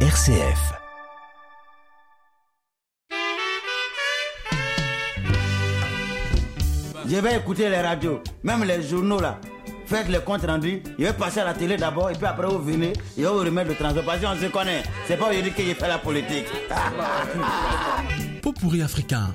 RCF. Je vais écouter les radios, même les journaux là. Faites les comptes rendus. Je vais passer à la télé d'abord et puis après vous venez et vous remettre le transport. Parce qu'on se connaît. C'est pas aujourd'hui que j'ai fait la politique. Pot pourri africain.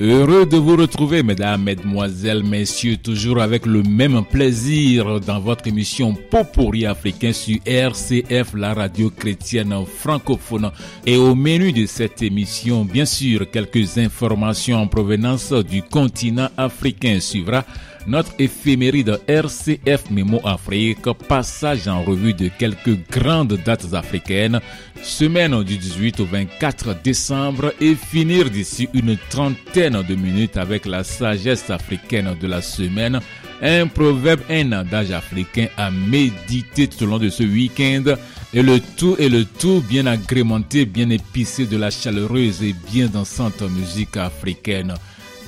Heureux de vous retrouver, mesdames, mesdemoiselles, messieurs, toujours avec le même plaisir dans votre émission Popori africain sur RCF, la radio chrétienne francophone. Et au menu de cette émission, bien sûr, quelques informations en provenance du continent africain suivra notre éphéméride RCF Mémo Afrique, passage en revue de quelques grandes dates africaines, semaine du 18 au 24 décembre et finir d'ici une trentaine de minutes avec la sagesse africaine de la semaine, un proverbe, un adage africain à méditer tout au long de ce week-end. Et le tout et le tout bien agrémenté, bien épicé de la chaleureuse et bien dansante musique africaine.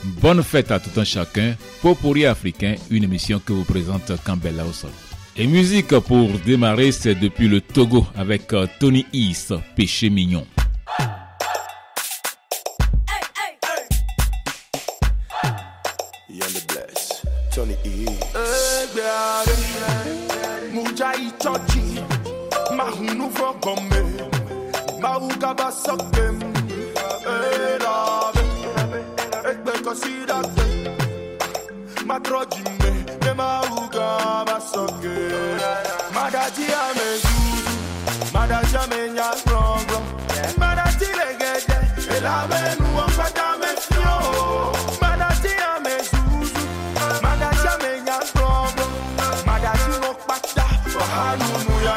Bonne fête à tout un chacun. Popori africain, une émission que vous présente Campbell Lawson. Et musique pour démarrer, c'est depuis le Togo avec euh, Tony East, Péché mignon. Yellow Bless, Tony E. Mujai chochi, mahunu for gombe, mahuka basokem, see that thing. My me, me ma uga. Madaji ame zuzu, madaji ame. Madaji legete, elabe nu onkata me fio. Madaji ame zuzu, madaji ame. Madaji no kpata, ohanu nu ya.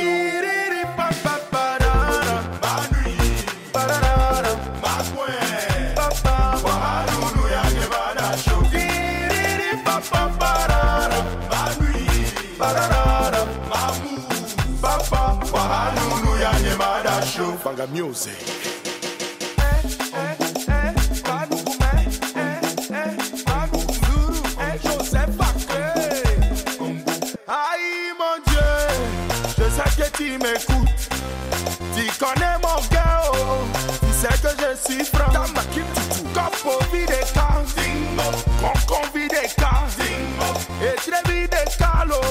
Banga Music. Aïe mon Dieu, je sais que tu m'écoutes. Tu connais mon gars, oh. tu sais que je suis franc. Comme au vide des cas, con vide des cas, et très vide des calo.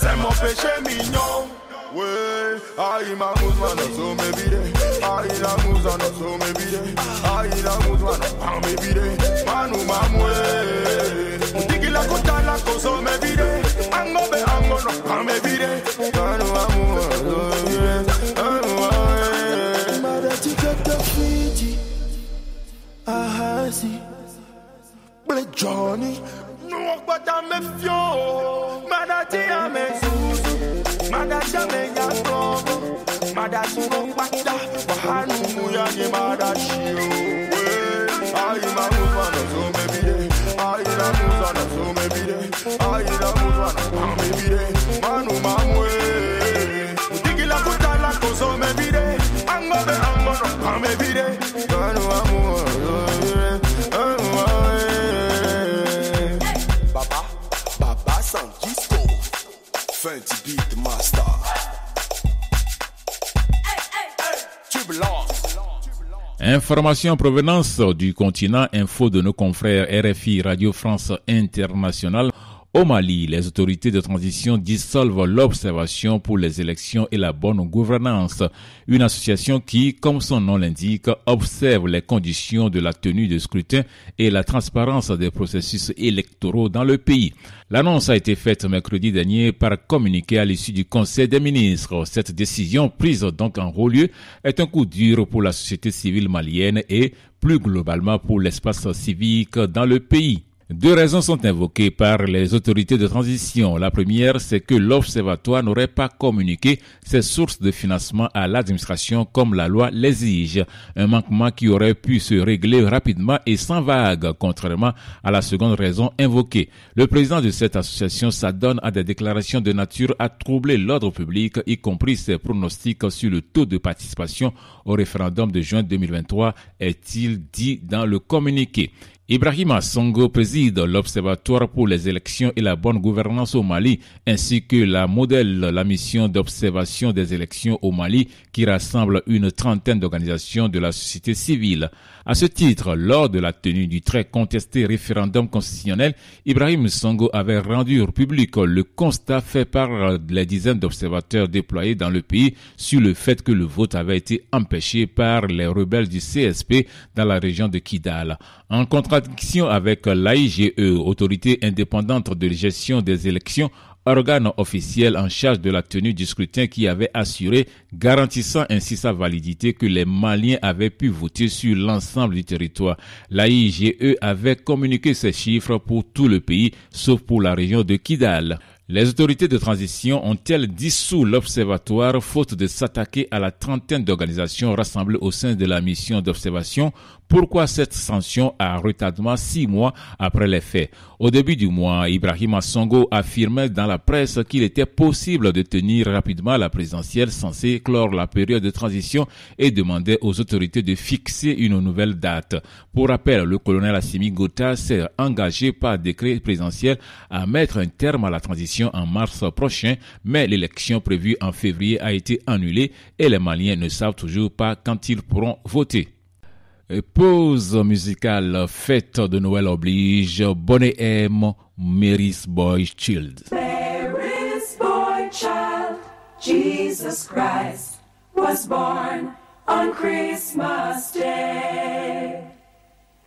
C'est mon péché mignon. Way, I in my moves, man, so maybe they. I in a moves, man, so maybe they. I in a moves, man, so maybe they. Man, who man, way. Tiki la kota la koso, maybe they. Ango be ango, no, pa, maybe they. Man, who man, way. Man, who man, way. Mother, you got the Fiji. I see. But Johnny, no, but I'm a few. Mother, I'm a mada jamenya sobo mada surumbanda wahanu muyanye mada shio ayi marufa na so mebide. Ayi la muza na so mebide. Ayi la muza na so mebide. Information en provenance du continent, info de nos confrères RFI Radio France Internationale. Au Mali, les autorités de transition dissolvent l'observation pour les élections et la bonne gouvernance, une association qui, comme son nom l'indique, observe les conditions de la tenue de scrutin et la transparence des processus électoraux dans le pays. L'annonce a été faite mercredi dernier par communiqué à l'issue du Conseil des ministres. Cette décision, prise donc en haut lieu, est un coup dur pour la société civile malienne et plus globalement pour l'espace civique dans le pays. Deux raisons sont invoquées par les autorités de transition. La première, c'est que l'Observatoire n'aurait pas communiqué ses sources de financement à l'administration comme la loi l'exige. Un manquement qui aurait pu se régler rapidement et sans vague, contrairement à la seconde raison invoquée. Le président de cette association s'adonne à des déclarations de nature à troubler l'ordre public, y compris ses pronostics sur le taux de participation au référendum de juin 2023, est-il dit dans le communiqué. Ibrahima Songo préside l'Observatoire pour les élections et la bonne gouvernance au Mali, ainsi que la modèle, la mission d'observation des élections au Mali, qui rassemble une trentaine d'organisations de la société civile. À ce titre, lors de la tenue du très contesté référendum constitutionnel, Ibrahim Songo avait rendu public le constat fait par les dizaines d'observateurs déployés dans le pays sur le fait que le vote avait été empêché par les rebelles du CSP dans la région de Kidal. En avec l'AIGE, autorité indépendante de gestion des élections, organe officiel en charge de la tenue du scrutin qui avait assuré, garantissant ainsi sa validité que les Maliens avaient pu voter sur l'ensemble du territoire. L'AIGE avait communiqué ces chiffres pour tout le pays, sauf pour la région de Kidal. Les autorités de transition ont-elles dissous l'observatoire faute de s'attaquer à la trentaine d'organisations rassemblées au sein de la mission d'observation pourquoi cette sanction a retardement six mois après les faits? Au début du mois, Ibrahim Songo affirmait dans la presse qu'il était possible de tenir rapidement la présidentielle censée clore la période de transition et demandait aux autorités de fixer une nouvelle date. Pour rappel, le colonel Assimi Gota s'est engagé par décret présidentiel à mettre un terme à la transition en mars prochain, mais l'élection prévue en février a été annulée et les Maliens ne savent toujours pas quand ils pourront voter. Pause musicale, fête de Noël oblige, Bonnet M, Mary's Boy Child. Mary's boy child, Jesus Christ, was born on Christmas Day.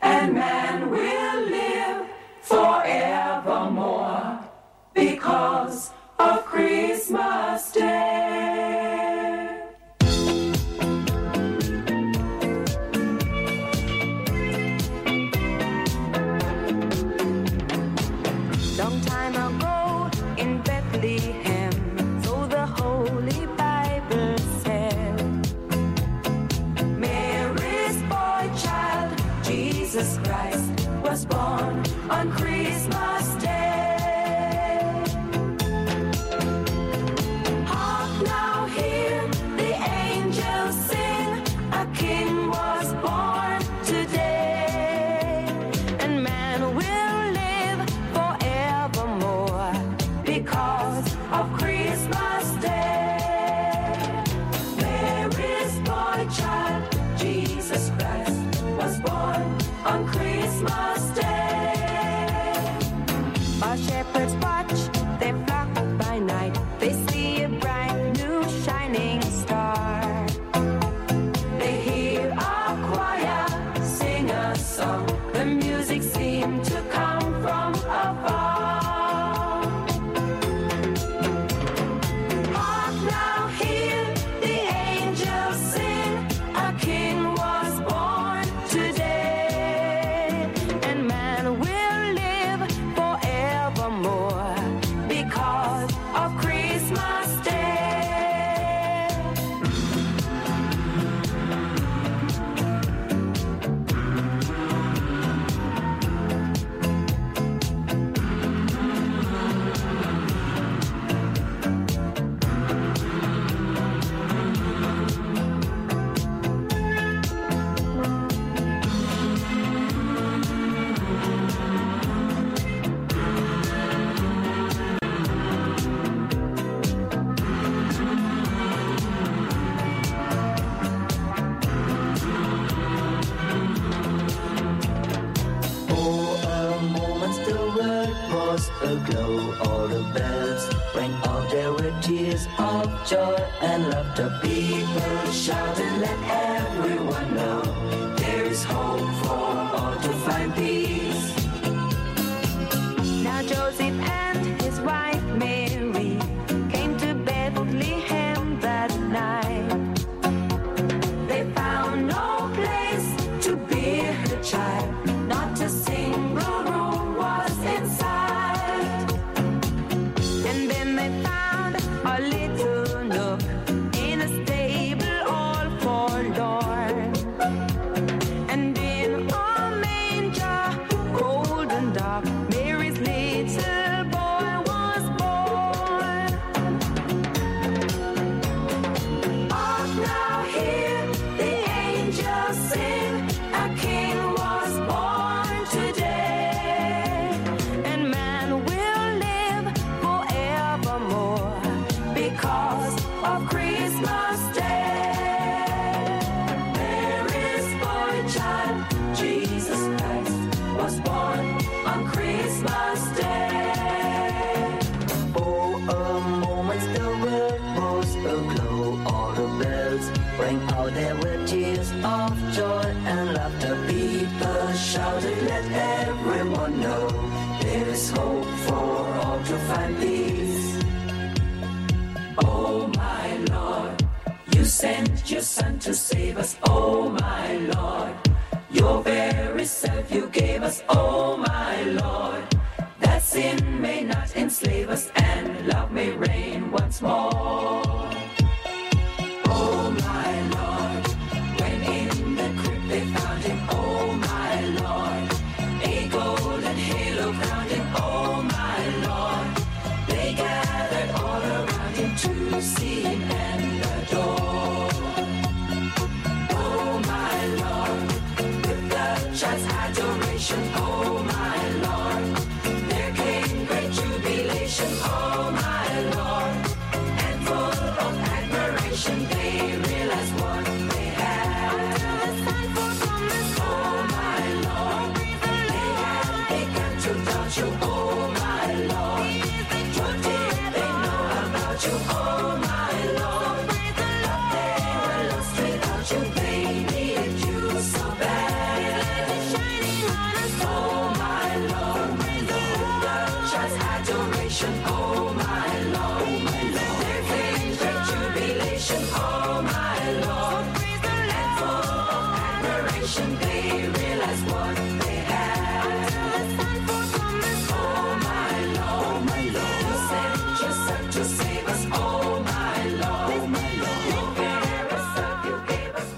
And man will live forevermore because of Christmas Day. Josie.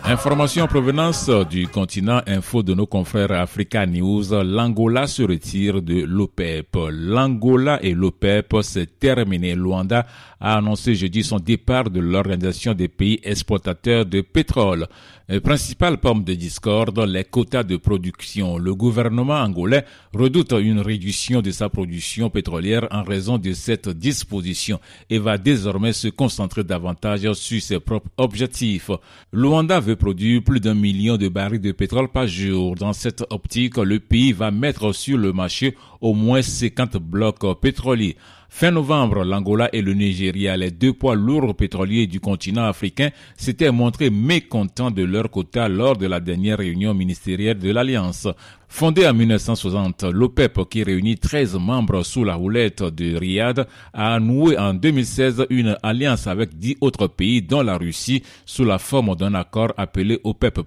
Information en provenance du continent info de nos confrères Africa News, l'Angola se retire de l'OPEP. L'Angola et l'OPEP, c'est terminé. Luanda a annoncé jeudi son départ de l'Organisation des pays exportateurs de pétrole. Euh, Principale pomme de discorde, les quotas de production. Le gouvernement angolais redoute une réduction de sa production pétrolière en raison de cette disposition et va désormais se concentrer davantage sur ses propres objectifs. Luanda veut produire plus d'un million de barils de pétrole par jour. Dans cette optique, le pays va mettre sur le marché au moins 50 blocs pétroliers. Fin novembre, l'Angola et le Nigeria, les deux poids lourds pétroliers du continent africain, s'étaient montrés mécontents de leur quota lors de la dernière réunion ministérielle de l'Alliance. Fondée en 1960, l'OPEP, qui réunit 13 membres sous la roulette de Riyad, a noué en 2016 une alliance avec 10 autres pays, dont la Russie, sous la forme d'un accord appelé OPEP+,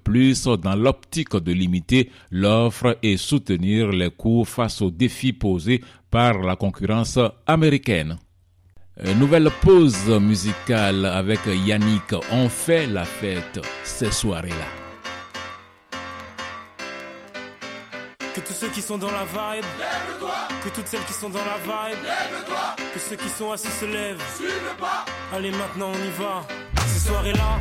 dans l'optique de limiter l'offre et soutenir les coûts face aux défis posés par la concurrence américaine. Euh, Nouvelle pause musicale avec Yannick. On fait la fête ces soirées-là. Que tous ceux qui sont dans la vibe, que toutes celles qui sont dans la vibe, que ceux qui sont assis se lèvent. Allez, maintenant on y va. Ces soirées-là,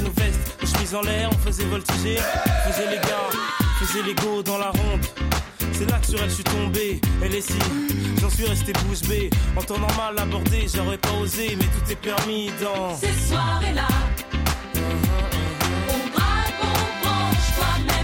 nos vestes, nos chemises en l'air, on faisait voltiger, faisait les gars, faisait les go dans la ronde. C'est là que sur elle je suis tombé, elle est si, j'en suis resté bouche bée. En temps normal abordé, j'aurais pas osé, mais tout est permis dans Ces soirées-là, on braque, on branche, toi-même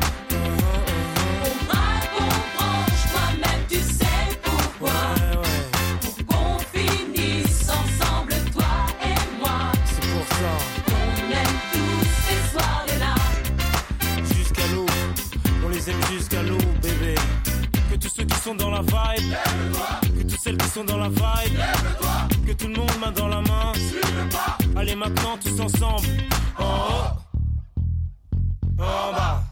jusqu'à l'eau, bébé. Que tous ceux qui sont dans la vibe, que toutes celles qui sont dans la vibe, que tout le monde main dans la main. Allez maintenant tous ensemble. En haut, en bas,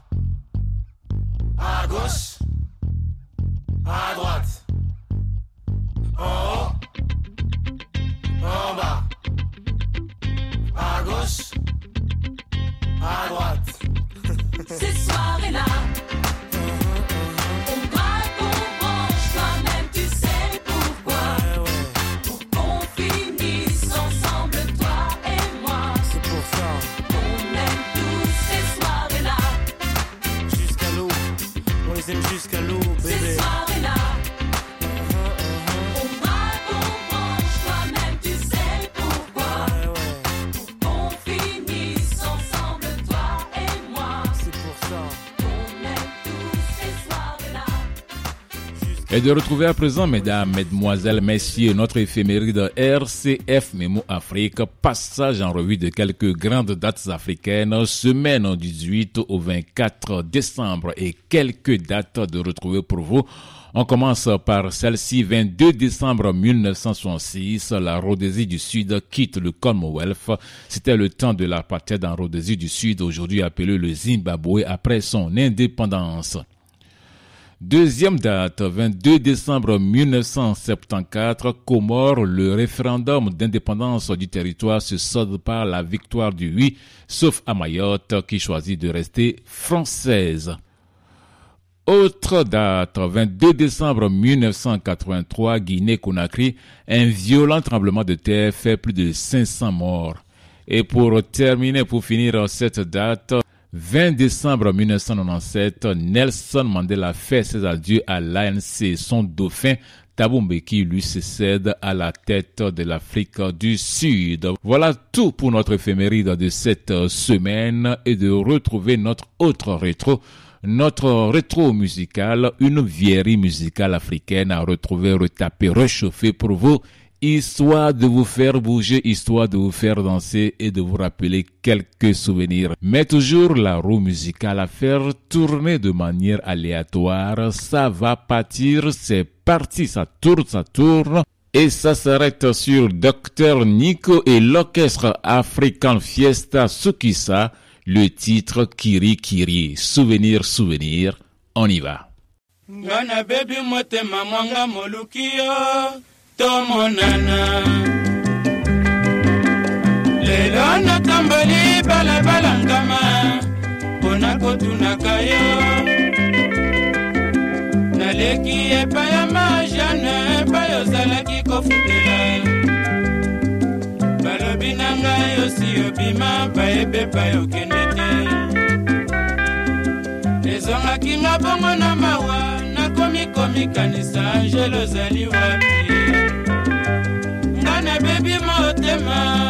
à gauche, à droite. En haut, en bas, à gauche, à droite. Ces soirées-là, Et de retrouver à présent, mesdames, mesdemoiselles, messieurs, notre éphéméride RCF Memo Afrique, passage en revue de quelques grandes dates africaines, semaine du 18 au 24 décembre et quelques dates de retrouver pour vous. On commence par celle-ci, 22 décembre 1966, la Rhodésie du Sud quitte le Commonwealth. C'était le temps de l'apartheid en Rhodésie du Sud, aujourd'hui appelé le Zimbabwe, après son indépendance. Deuxième date, 22 décembre 1974, Comores, le référendum d'indépendance du territoire se solde par la victoire du oui, sauf à Mayotte qui choisit de rester française. Autre date, 22 décembre 1983, Guinée-Conakry, un violent tremblement de terre fait plus de 500 morts. Et pour terminer, pour finir cette date, 20 décembre 1997, Nelson Mandela fait ses adieux à l'ANC, son dauphin Thabo Mbeki lui succède à la tête de l'Afrique du Sud. Voilà tout pour notre éphéméride de cette semaine et de retrouver notre autre rétro notre rétro musical, une vieillerie musicale africaine à retrouver, retaper, réchauffer pour vous, histoire de vous faire bouger, histoire de vous faire danser et de vous rappeler quelques souvenirs. Mais toujours la roue musicale à faire tourner de manière aléatoire, ça va partir, c'est parti, ça tourne, ça tourne. Et ça s'arrête sur Dr Nico et l'orchestre African Fiesta Sukisa, le titre Kiri Kiri, souvenir, souvenir, on y va. Tomonana. Lelo natamboli balabala ngama mpona kotunaka yo. Naleki epai ya majane epai ozalaki kofutela. Balobi na ngai osi obima bayebi epai okende te. Ezongaki nga bongo na mawa nakomi komikanisa angele ozali wapi ebi motema.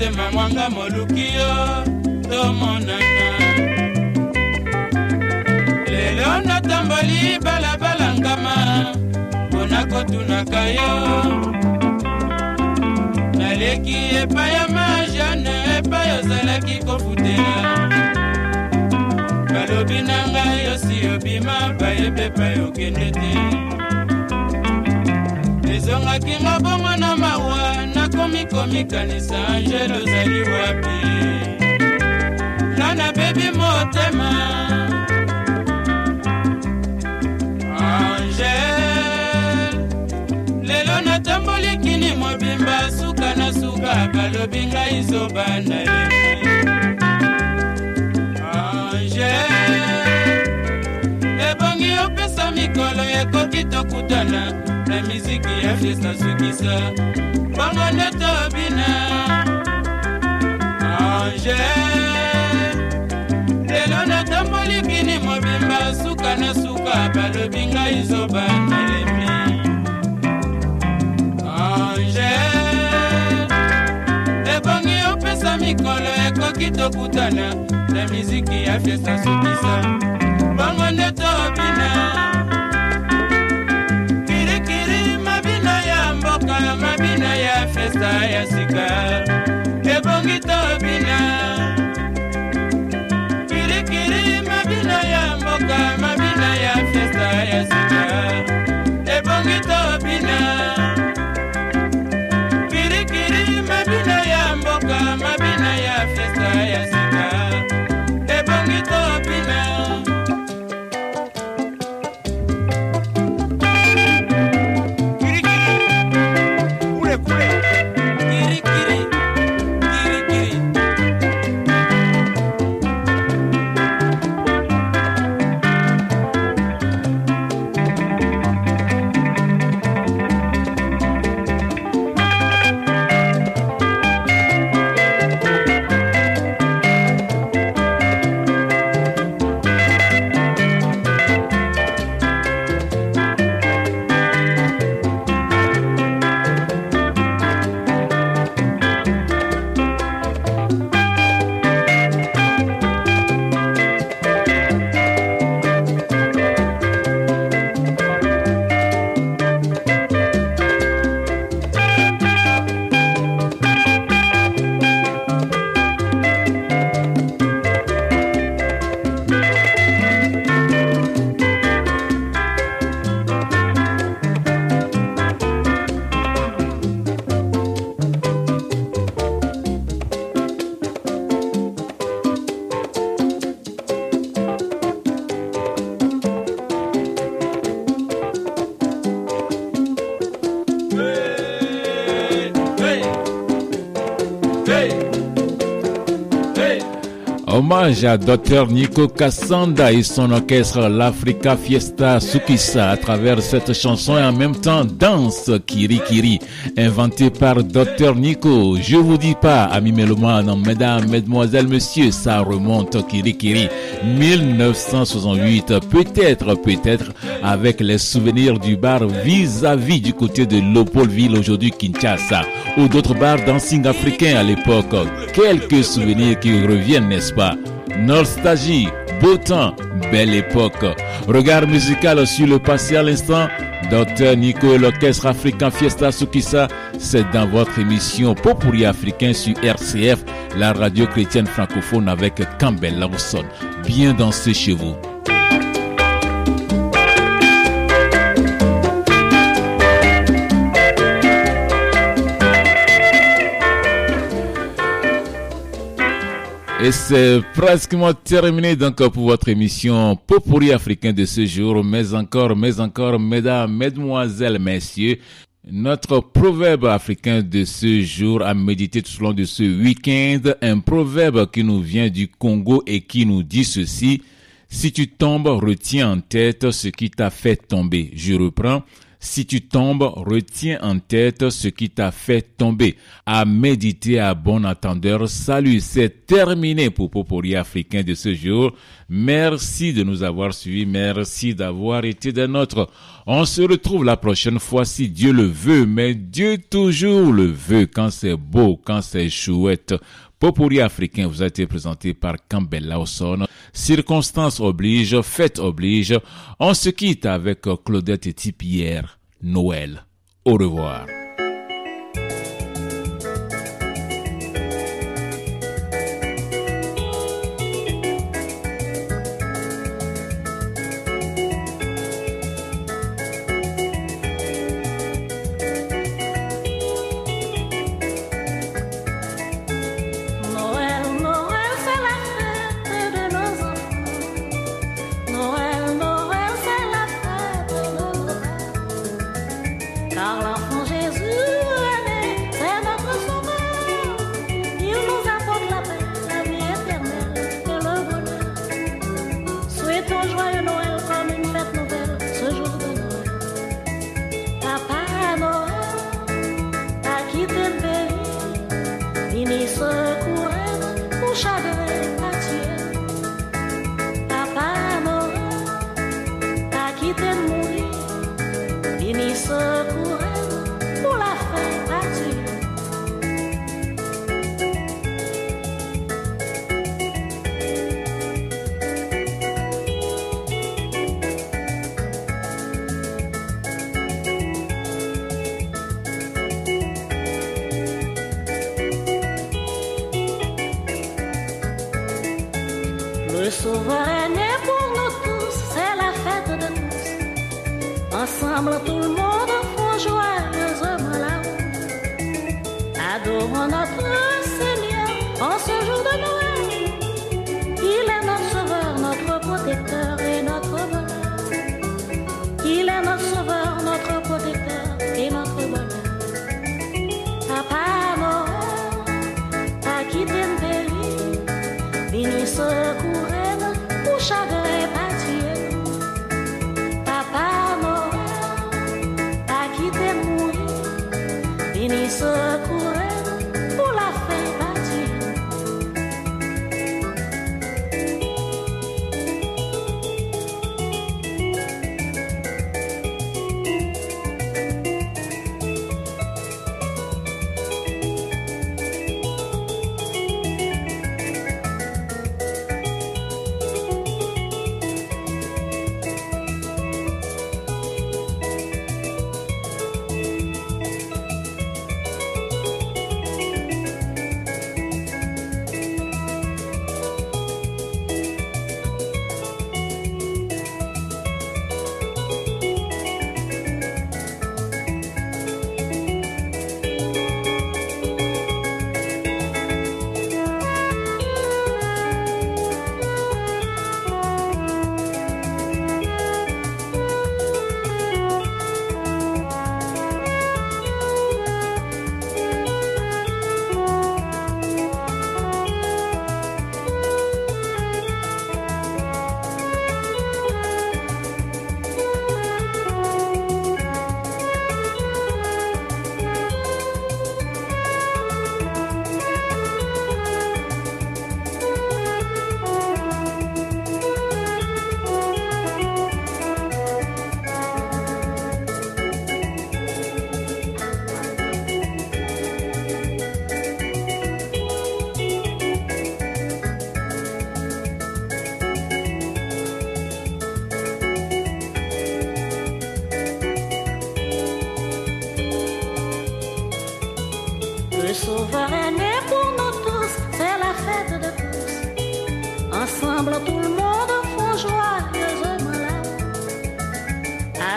Motema mwanga moluki yo tomonana. Lelo natamboli balabala ngama mpona kotunaka yo. Naleki epai ya majane epai ozalaki kofutela. Balobi na ngai osi obima bayebe epai okende te. Ezongaki nga bongo na mawa nakomi komikanisa angele ozali wapi? Nga nabebi motema. Angele lelo natamboli kini mobimba suka na suka balobi ngai zoba nalemi angele ebongi opesa mikolo ekoki tokutana na miziki ya fiesta sukisa bongo nde tobina angele lelo natamboli kini mobimba suka na suka balobi ngai zoba nalemi angele ebongi opesa mikolo ekoki tokutana na miziki ya fiesta sukisa bongo nde À Dr Nico Kassanda et son orchestre l'Africa Fiesta Sukisa à travers cette chanson et en même temps Danse Kiri Kiri inventée par Dr Nico. Je vous dis pas, amis mélomanes, mesdames, mesdemoiselles, messieurs, ça remonte Kiri Kiri 1968. Peut-être, peut-être avec les souvenirs du bar vis-à-vis du côté de Lopolville aujourd'hui Kinshasa ou d'autres bars dancing africains à l'époque. Quelques souvenirs qui reviennent, n'est-ce pas? Nostalgie, beau temps, belle époque. Regard musical sur le passé à l'instant. Docteur Nico et l'orchestre africain Fiesta Sukisa, c'est dans votre émission Popuri africain sur RCF, la radio chrétienne francophone avec Campbell Lawson. Bien dansé chez vous. Et c'est pratiquement terminé donc pour votre émission Popuri africain de ce jour. Mais encore, mais encore, mesdames, mesdemoiselles, messieurs, notre proverbe africain de ce jour à méditer tout au long de ce week-end, un proverbe qui nous vient du Congo et qui nous dit ceci. Si tu tombes, retiens en tête ce qui t'a fait tomber. Je reprends. Si tu tombes, retiens en tête ce qui t'a fait tomber. À méditer à bon entendeur, salut, c'est terminé pour Popori africain de ce jour. Merci de nous avoir suivis, merci d'avoir été des nôtres. On se retrouve la prochaine fois si Dieu le veut, mais Dieu toujours le veut quand c'est beau, quand c'est chouette. Popori africain vous a été présenté par Campbell Lawson. Circonstances oblige, fête oblige. On se quitte avec Claudette et Tipière. Noël. Au revoir. আমরা তো 你说过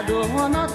多么难